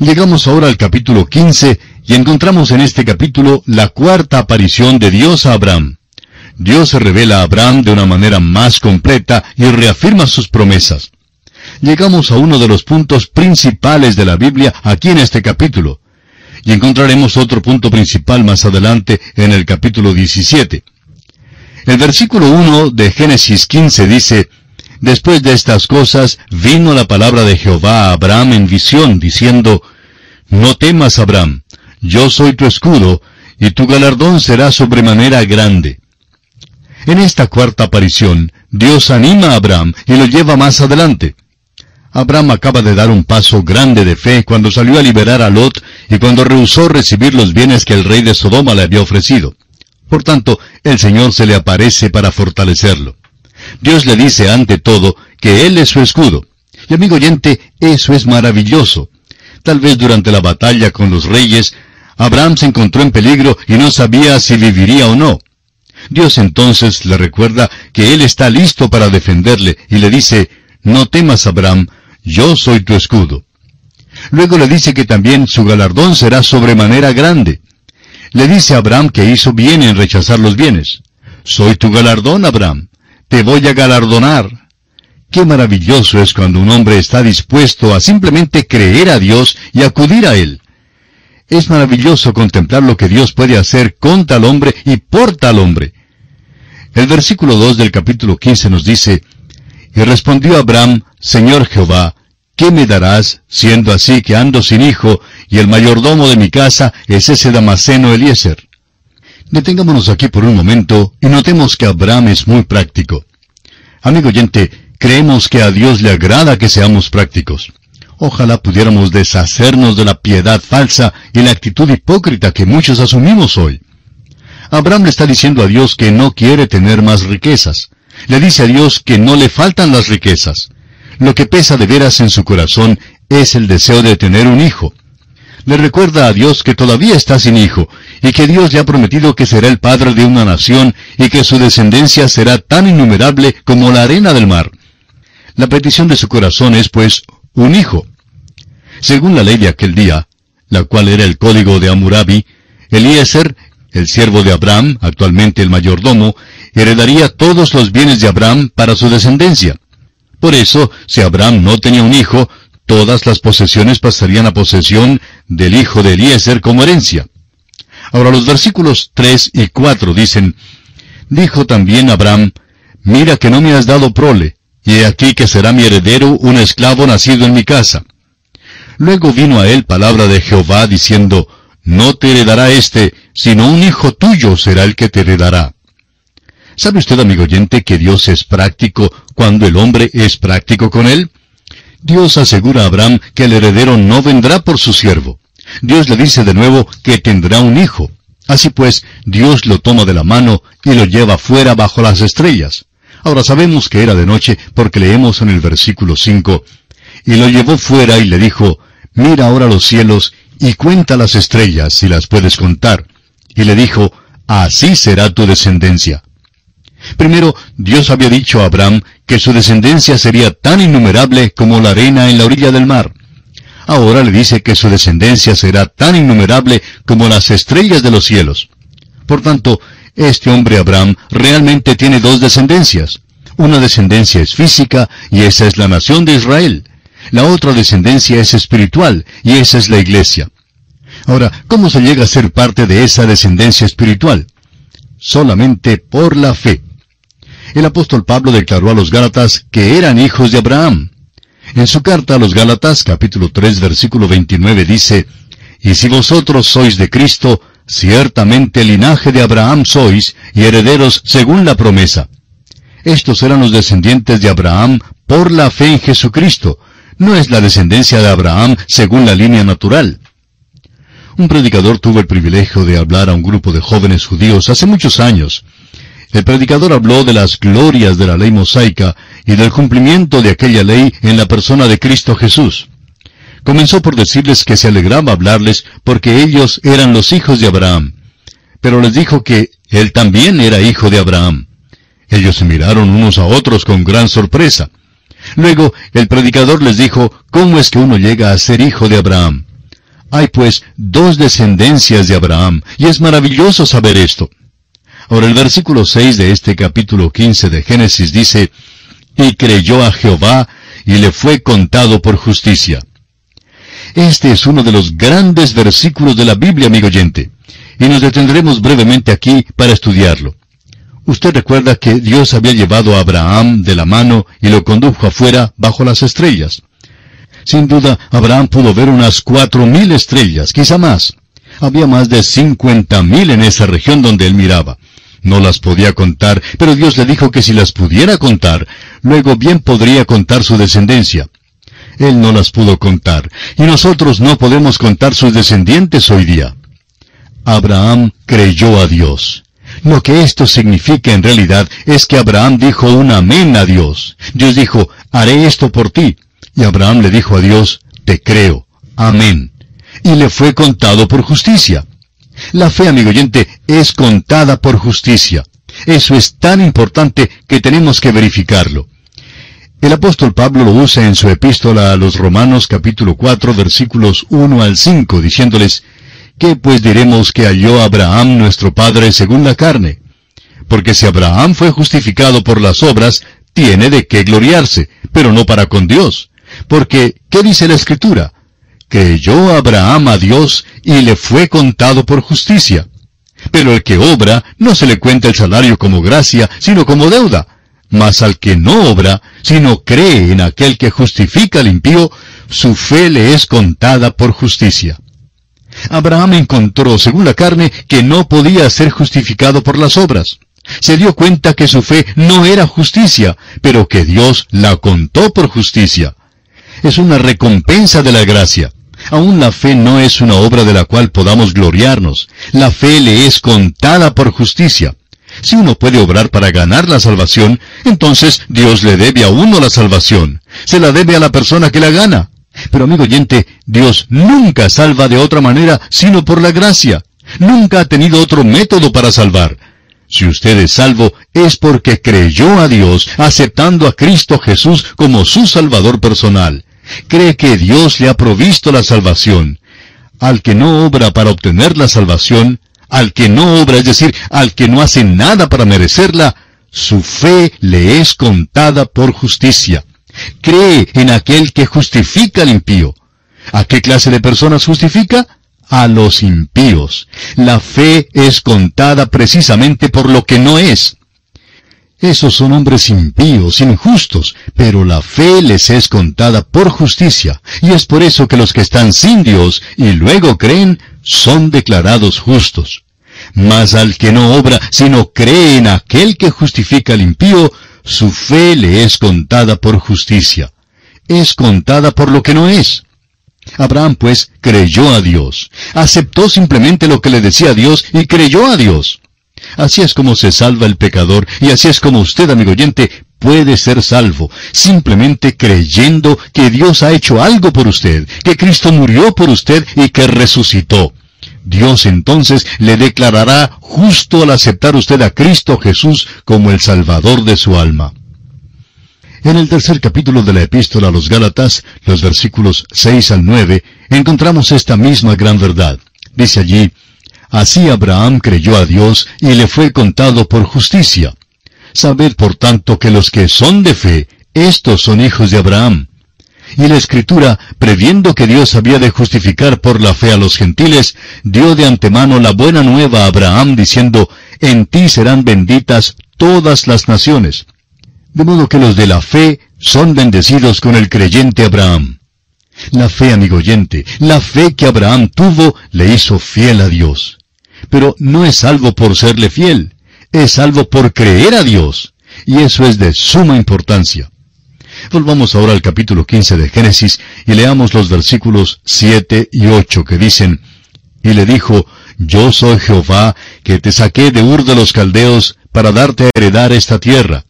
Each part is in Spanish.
Llegamos ahora al capítulo 15 y encontramos en este capítulo la cuarta aparición de Dios a Abraham. Dios se revela a Abraham de una manera más completa y reafirma sus promesas. Llegamos a uno de los puntos principales de la Biblia aquí en este capítulo. Y encontraremos otro punto principal más adelante en el capítulo 17. El versículo 1 de Génesis 15 dice, Después de estas cosas vino la palabra de Jehová a Abraham en visión, diciendo, No temas, Abraham, yo soy tu escudo, y tu galardón será sobremanera grande. En esta cuarta aparición, Dios anima a Abraham y lo lleva más adelante. Abraham acaba de dar un paso grande de fe cuando salió a liberar a Lot y cuando rehusó recibir los bienes que el rey de Sodoma le había ofrecido. Por tanto, el Señor se le aparece para fortalecerlo. Dios le dice ante todo que Él es su escudo. Y amigo oyente, eso es maravilloso. Tal vez durante la batalla con los reyes, Abraham se encontró en peligro y no sabía si viviría o no. Dios entonces le recuerda que Él está listo para defenderle y le dice, no temas Abraham, yo soy tu escudo. Luego le dice que también su galardón será sobremanera grande. Le dice a Abraham que hizo bien en rechazar los bienes. Soy tu galardón, Abraham te voy a galardonar. Qué maravilloso es cuando un hombre está dispuesto a simplemente creer a Dios y acudir a Él. Es maravilloso contemplar lo que Dios puede hacer con tal hombre y por tal hombre. El versículo 2 del capítulo 15 nos dice, Y respondió Abraham, Señor Jehová, ¿qué me darás, siendo así que ando sin hijo, y el mayordomo de mi casa es ese Damaseno Eliezer? Detengámonos aquí por un momento y notemos que Abraham es muy práctico. Amigo oyente, creemos que a Dios le agrada que seamos prácticos. Ojalá pudiéramos deshacernos de la piedad falsa y la actitud hipócrita que muchos asumimos hoy. Abraham le está diciendo a Dios que no quiere tener más riquezas. Le dice a Dios que no le faltan las riquezas. Lo que pesa de veras en su corazón es el deseo de tener un hijo le recuerda a Dios que todavía está sin hijo, y que Dios le ha prometido que será el padre de una nación, y que su descendencia será tan innumerable como la arena del mar. La petición de su corazón es, pues, un hijo. Según la ley de aquel día, la cual era el código de Amurabi, Eliezer, el siervo de Abraham, actualmente el mayordomo, heredaría todos los bienes de Abraham para su descendencia. Por eso, si Abraham no tenía un hijo, todas las posesiones pasarían a posesión del hijo de Eliezer como herencia. Ahora los versículos 3 y 4 dicen, Dijo también Abraham, Mira que no me has dado prole, y he aquí que será mi heredero un esclavo nacido en mi casa. Luego vino a él palabra de Jehová diciendo, No te heredará éste, sino un hijo tuyo será el que te heredará. ¿Sabe usted, amigo oyente, que Dios es práctico cuando el hombre es práctico con él? Dios asegura a Abraham que el heredero no vendrá por su siervo. Dios le dice de nuevo que tendrá un hijo. Así pues, Dios lo toma de la mano y lo lleva fuera bajo las estrellas. Ahora sabemos que era de noche porque leemos en el versículo 5, y lo llevó fuera y le dijo, mira ahora los cielos y cuenta las estrellas si las puedes contar. Y le dijo, así será tu descendencia. Primero, Dios había dicho a Abraham que su descendencia sería tan innumerable como la arena en la orilla del mar. Ahora le dice que su descendencia será tan innumerable como las estrellas de los cielos. Por tanto, este hombre Abraham realmente tiene dos descendencias. Una descendencia es física y esa es la nación de Israel. La otra descendencia es espiritual y esa es la iglesia. Ahora, ¿cómo se llega a ser parte de esa descendencia espiritual? Solamente por la fe el apóstol Pablo declaró a los Gálatas que eran hijos de Abraham. En su carta a los Gálatas, capítulo 3, versículo 29, dice, Y si vosotros sois de Cristo, ciertamente linaje de Abraham sois, y herederos según la promesa. Estos eran los descendientes de Abraham por la fe en Jesucristo. No es la descendencia de Abraham según la línea natural. Un predicador tuvo el privilegio de hablar a un grupo de jóvenes judíos hace muchos años, el predicador habló de las glorias de la ley mosaica y del cumplimiento de aquella ley en la persona de Cristo Jesús. Comenzó por decirles que se alegraba hablarles porque ellos eran los hijos de Abraham. Pero les dijo que él también era hijo de Abraham. Ellos se miraron unos a otros con gran sorpresa. Luego el predicador les dijo, ¿cómo es que uno llega a ser hijo de Abraham? Hay pues dos descendencias de Abraham, y es maravilloso saber esto. Ahora el versículo 6 de este capítulo 15 de Génesis dice, Y creyó a Jehová, y le fue contado por justicia. Este es uno de los grandes versículos de la Biblia, amigo oyente, y nos detendremos brevemente aquí para estudiarlo. Usted recuerda que Dios había llevado a Abraham de la mano y lo condujo afuera bajo las estrellas. Sin duda, Abraham pudo ver unas cuatro mil estrellas, quizá más. Había más de cincuenta mil en esa región donde él miraba. No las podía contar, pero Dios le dijo que si las pudiera contar, luego bien podría contar su descendencia. Él no las pudo contar, y nosotros no podemos contar sus descendientes hoy día. Abraham creyó a Dios. Lo que esto significa en realidad es que Abraham dijo un amén a Dios. Dios dijo, haré esto por ti. Y Abraham le dijo a Dios, te creo. Amén. Y le fue contado por justicia. La fe, amigo oyente, es contada por justicia. Eso es tan importante que tenemos que verificarlo. El apóstol Pablo lo usa en su epístola a los Romanos capítulo 4 versículos 1 al 5, diciéndoles, ¿Qué pues diremos que halló Abraham nuestro Padre según la carne? Porque si Abraham fue justificado por las obras, tiene de qué gloriarse, pero no para con Dios. Porque, ¿qué dice la Escritura? Creyó Abraham a Dios y le fue contado por justicia. Pero el que obra no se le cuenta el salario como gracia, sino como deuda. Mas al que no obra, sino cree en aquel que justifica al impío, su fe le es contada por justicia. Abraham encontró, según la carne, que no podía ser justificado por las obras. Se dio cuenta que su fe no era justicia, pero que Dios la contó por justicia. Es una recompensa de la gracia. Aún la fe no es una obra de la cual podamos gloriarnos. La fe le es contada por justicia. Si uno puede obrar para ganar la salvación, entonces Dios le debe a uno la salvación. Se la debe a la persona que la gana. Pero amigo oyente, Dios nunca salva de otra manera sino por la gracia. Nunca ha tenido otro método para salvar. Si usted es salvo, es porque creyó a Dios, aceptando a Cristo Jesús como su Salvador personal. Cree que Dios le ha provisto la salvación. Al que no obra para obtener la salvación, al que no obra, es decir, al que no hace nada para merecerla, su fe le es contada por justicia. Cree en aquel que justifica al impío. ¿A qué clase de personas justifica? A los impíos. La fe es contada precisamente por lo que no es. Esos son hombres impíos, injustos, pero la fe les es contada por justicia, y es por eso que los que están sin Dios y luego creen son declarados justos. Mas al que no obra, sino cree en aquel que justifica al impío, su fe le es contada por justicia. Es contada por lo que no es. Abraham, pues, creyó a Dios. Aceptó simplemente lo que le decía Dios y creyó a Dios. Así es como se salva el pecador y así es como usted, amigo oyente, puede ser salvo, simplemente creyendo que Dios ha hecho algo por usted, que Cristo murió por usted y que resucitó. Dios entonces le declarará justo al aceptar usted a Cristo Jesús como el Salvador de su alma. En el tercer capítulo de la epístola a los Gálatas, los versículos 6 al 9, encontramos esta misma gran verdad. Dice allí, Así Abraham creyó a Dios y le fue contado por justicia. Sabed por tanto que los que son de fe, estos son hijos de Abraham. Y la Escritura, previendo que Dios había de justificar por la fe a los gentiles, dio de antemano la buena nueva a Abraham, diciendo, En ti serán benditas todas las naciones. De modo que los de la fe son bendecidos con el creyente Abraham. La fe, amigo oyente, la fe que Abraham tuvo le hizo fiel a Dios. Pero no es salvo por serle fiel, es salvo por creer a Dios. Y eso es de suma importancia. Volvamos ahora al capítulo 15 de Génesis y leamos los versículos 7 y 8 que dicen, Y le dijo, Yo soy Jehová, que te saqué de Ur de los Caldeos para darte a heredar esta tierra.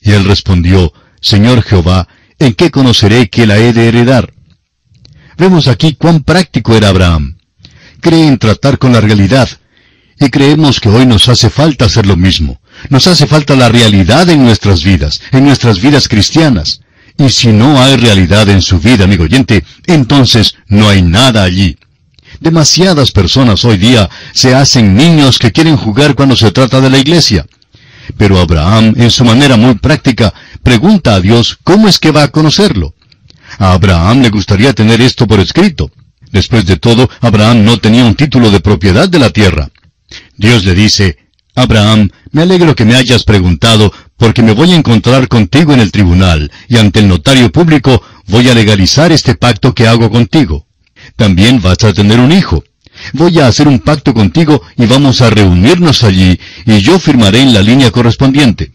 Y él respondió, Señor Jehová, ¿en qué conoceré que la he de heredar? Vemos aquí cuán práctico era Abraham. Cree en tratar con la realidad. Y creemos que hoy nos hace falta hacer lo mismo. Nos hace falta la realidad en nuestras vidas, en nuestras vidas cristianas. Y si no hay realidad en su vida, amigo oyente, entonces no hay nada allí. Demasiadas personas hoy día se hacen niños que quieren jugar cuando se trata de la iglesia. Pero Abraham, en su manera muy práctica, pregunta a Dios cómo es que va a conocerlo. A Abraham le gustaría tener esto por escrito. Después de todo, Abraham no tenía un título de propiedad de la tierra. Dios le dice, Abraham, me alegro que me hayas preguntado, porque me voy a encontrar contigo en el tribunal, y ante el notario público voy a legalizar este pacto que hago contigo. También vas a tener un hijo. Voy a hacer un pacto contigo y vamos a reunirnos allí, y yo firmaré en la línea correspondiente.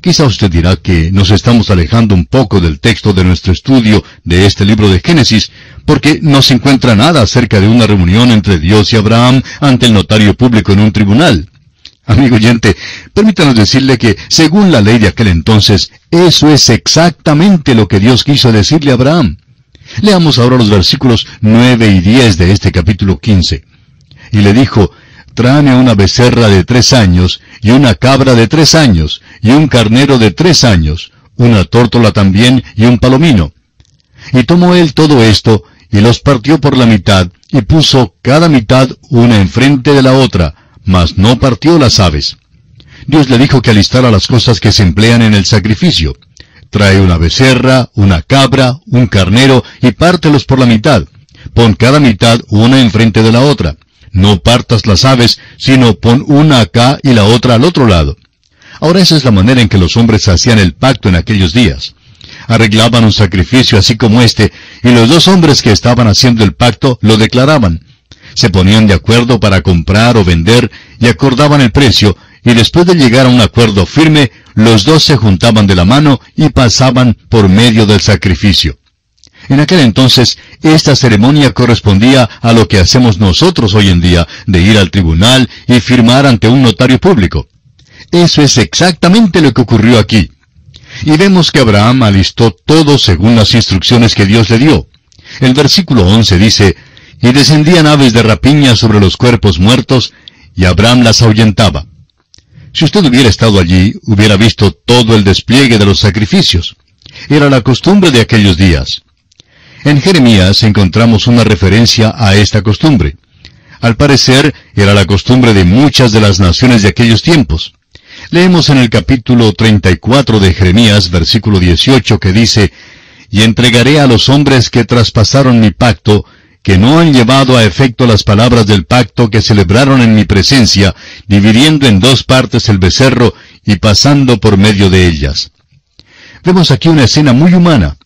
Quizá usted dirá que nos estamos alejando un poco del texto de nuestro estudio de este libro de Génesis, porque no se encuentra nada acerca de una reunión entre Dios y Abraham ante el notario público en un tribunal. Amigo oyente, permítanos decirle que, según la ley de aquel entonces, eso es exactamente lo que Dios quiso decirle a Abraham. Leamos ahora los versículos 9 y 10 de este capítulo 15. Y le dijo, tráeme una becerra de tres años, y una cabra de tres años, y un carnero de tres años, una tórtola también, y un palomino. Y tomó él todo esto, y los partió por la mitad, y puso cada mitad una enfrente de la otra, mas no partió las aves. Dios le dijo que alistara las cosas que se emplean en el sacrificio. Trae una becerra, una cabra, un carnero y pártelos por la mitad. Pon cada mitad una enfrente de la otra. No partas las aves, sino pon una acá y la otra al otro lado. Ahora esa es la manera en que los hombres hacían el pacto en aquellos días. Arreglaban un sacrificio así como este, y los dos hombres que estaban haciendo el pacto lo declaraban. Se ponían de acuerdo para comprar o vender y acordaban el precio, y después de llegar a un acuerdo firme, los dos se juntaban de la mano y pasaban por medio del sacrificio. En aquel entonces, esta ceremonia correspondía a lo que hacemos nosotros hoy en día, de ir al tribunal y firmar ante un notario público. Eso es exactamente lo que ocurrió aquí. Y vemos que Abraham alistó todo según las instrucciones que Dios le dio. El versículo 11 dice, Y descendían aves de rapiña sobre los cuerpos muertos, y Abraham las ahuyentaba. Si usted hubiera estado allí, hubiera visto todo el despliegue de los sacrificios. Era la costumbre de aquellos días. En Jeremías encontramos una referencia a esta costumbre. Al parecer, era la costumbre de muchas de las naciones de aquellos tiempos. Leemos en el capítulo 34 de Jeremías, versículo 18, que dice, Y entregaré a los hombres que traspasaron mi pacto, que no han llevado a efecto las palabras del pacto que celebraron en mi presencia, dividiendo en dos partes el becerro y pasando por medio de ellas. Vemos aquí una escena muy humana.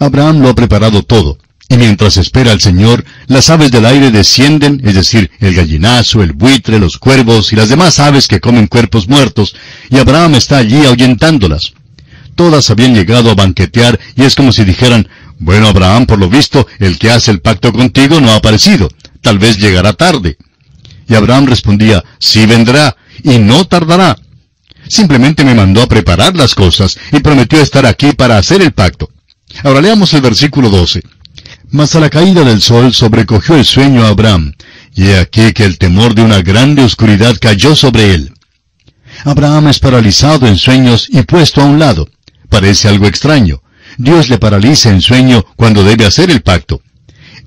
Abraham lo ha preparado todo. Y mientras espera al Señor, las aves del aire descienden, es decir, el gallinazo, el buitre, los cuervos y las demás aves que comen cuerpos muertos, y Abraham está allí ahuyentándolas. Todas habían llegado a banquetear y es como si dijeran, bueno, Abraham, por lo visto, el que hace el pacto contigo no ha aparecido. Tal vez llegará tarde. Y Abraham respondía, sí vendrá, y no tardará. Simplemente me mandó a preparar las cosas y prometió estar aquí para hacer el pacto. Ahora leamos el versículo 12. Mas a la caída del sol sobrecogió el sueño a Abraham, y aquí que el temor de una grande oscuridad cayó sobre él. Abraham es paralizado en sueños y puesto a un lado. Parece algo extraño. Dios le paraliza en sueño cuando debe hacer el pacto.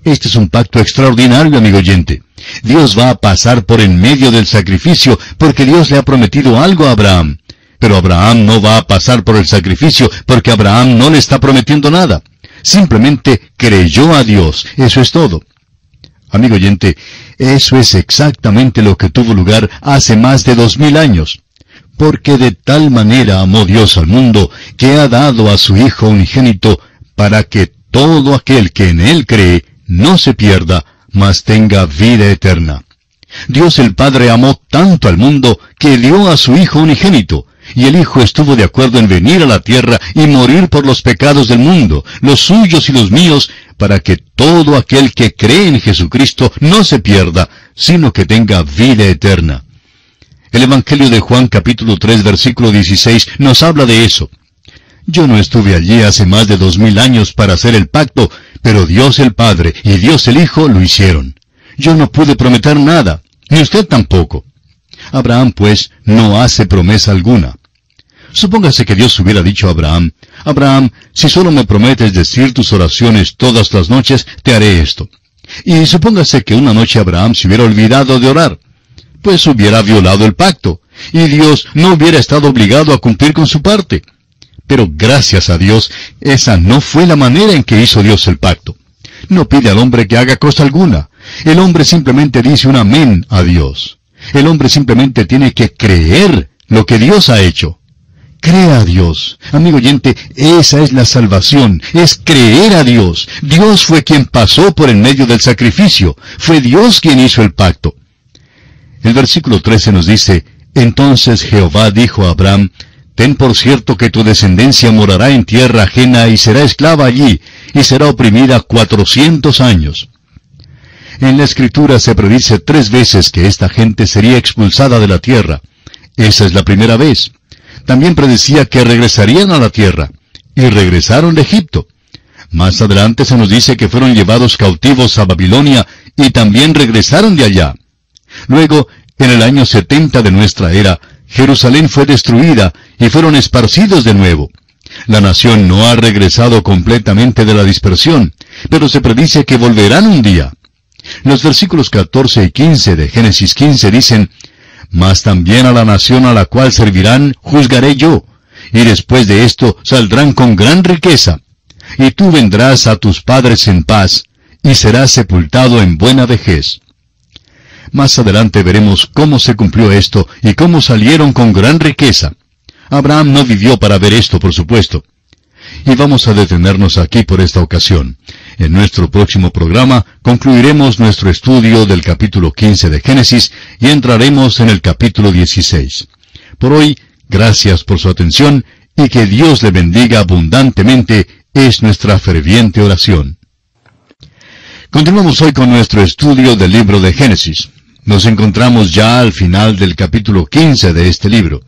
Este es un pacto extraordinario, amigo oyente. Dios va a pasar por en medio del sacrificio porque Dios le ha prometido algo a Abraham. Pero Abraham no va a pasar por el sacrificio porque Abraham no le está prometiendo nada. Simplemente creyó a Dios. Eso es todo. Amigo oyente, eso es exactamente lo que tuvo lugar hace más de dos mil años. Porque de tal manera amó Dios al mundo, que ha dado a su Hijo unigénito, para que todo aquel que en Él cree no se pierda, mas tenga vida eterna. Dios el Padre amó tanto al mundo que dio a su Hijo unigénito, y el Hijo estuvo de acuerdo en venir a la tierra y morir por los pecados del mundo, los suyos y los míos, para que todo aquel que cree en Jesucristo no se pierda, sino que tenga vida eterna. El Evangelio de Juan capítulo 3 versículo 16 nos habla de eso. Yo no estuve allí hace más de dos mil años para hacer el pacto, pero Dios el Padre y Dios el Hijo lo hicieron. Yo no pude prometer nada, ni usted tampoco. Abraham, pues, no hace promesa alguna. Supóngase que Dios hubiera dicho a Abraham, Abraham, si solo me prometes decir tus oraciones todas las noches, te haré esto. Y supóngase que una noche Abraham se hubiera olvidado de orar, pues hubiera violado el pacto, y Dios no hubiera estado obligado a cumplir con su parte. Pero gracias a Dios, esa no fue la manera en que hizo Dios el pacto. No pide al hombre que haga cosa alguna. El hombre simplemente dice un amén a Dios. El hombre simplemente tiene que creer lo que Dios ha hecho. Crea a Dios. Amigo oyente, esa es la salvación, es creer a Dios. Dios fue quien pasó por en medio del sacrificio. Fue Dios quien hizo el pacto. El versículo 13 nos dice, Entonces Jehová dijo a Abraham, Ten por cierto que tu descendencia morará en tierra ajena y será esclava allí, y será oprimida cuatrocientos años. En la escritura se predice tres veces que esta gente sería expulsada de la tierra. Esa es la primera vez. También predecía que regresarían a la tierra, y regresaron de Egipto. Más adelante se nos dice que fueron llevados cautivos a Babilonia y también regresaron de allá. Luego, en el año 70 de nuestra era, Jerusalén fue destruida y fueron esparcidos de nuevo. La nación no ha regresado completamente de la dispersión, pero se predice que volverán un día. Los versículos 14 y 15 de Génesis 15 dicen, Mas también a la nación a la cual servirán juzgaré yo, y después de esto saldrán con gran riqueza, y tú vendrás a tus padres en paz, y serás sepultado en buena vejez. Más adelante veremos cómo se cumplió esto y cómo salieron con gran riqueza. Abraham no vivió para ver esto, por supuesto. Y vamos a detenernos aquí por esta ocasión. En nuestro próximo programa concluiremos nuestro estudio del capítulo 15 de Génesis y entraremos en el capítulo 16. Por hoy, gracias por su atención y que Dios le bendiga abundantemente es nuestra ferviente oración. Continuamos hoy con nuestro estudio del libro de Génesis. Nos encontramos ya al final del capítulo 15 de este libro.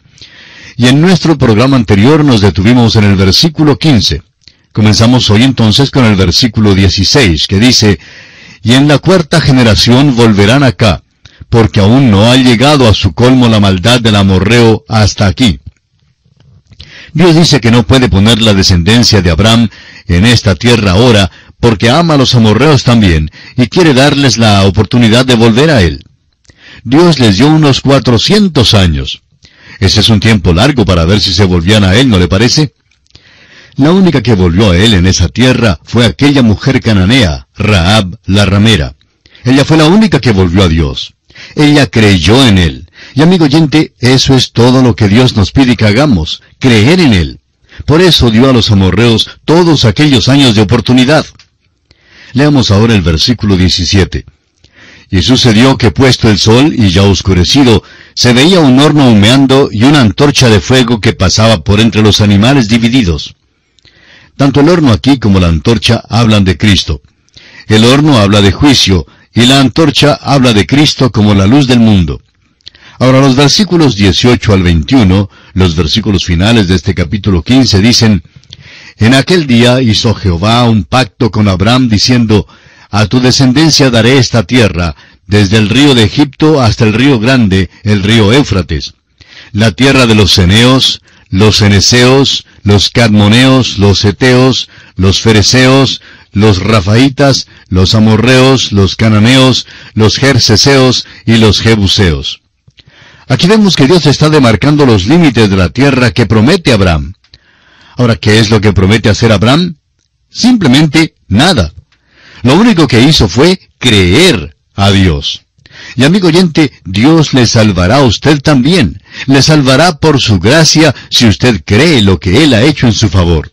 Y en nuestro programa anterior nos detuvimos en el versículo 15. Comenzamos hoy entonces con el versículo 16, que dice, Y en la cuarta generación volverán acá, porque aún no ha llegado a su colmo la maldad del amorreo hasta aquí. Dios dice que no puede poner la descendencia de Abraham en esta tierra ahora, porque ama a los amorreos también, y quiere darles la oportunidad de volver a él. Dios les dio unos cuatrocientos años. Ese es un tiempo largo para ver si se volvían a Él, ¿no le parece? La única que volvió a Él en esa tierra fue aquella mujer cananea, Raab la ramera. Ella fue la única que volvió a Dios. Ella creyó en Él. Y amigo oyente, eso es todo lo que Dios nos pide que hagamos, creer en Él. Por eso dio a los amorreos todos aquellos años de oportunidad. Leamos ahora el versículo 17. Y sucedió que puesto el sol y ya oscurecido, se veía un horno humeando y una antorcha de fuego que pasaba por entre los animales divididos. Tanto el horno aquí como la antorcha hablan de Cristo. El horno habla de juicio y la antorcha habla de Cristo como la luz del mundo. Ahora los versículos 18 al 21, los versículos finales de este capítulo 15 dicen, En aquel día hizo Jehová un pacto con Abraham diciendo, a tu descendencia daré esta tierra, desde el río de Egipto hasta el río grande, el río Éufrates. La tierra de los ceneos, los ceneseos, los cadmoneos, los eteos, los fereceos, los rafaitas, los amorreos, los cananeos, los jerseseos y los jebuseos. Aquí vemos que Dios está demarcando los límites de la tierra que promete Abraham. Ahora, ¿qué es lo que promete hacer Abraham? Simplemente nada. Lo único que hizo fue creer a Dios. Y amigo oyente, Dios le salvará a usted también. Le salvará por su gracia si usted cree lo que Él ha hecho en su favor.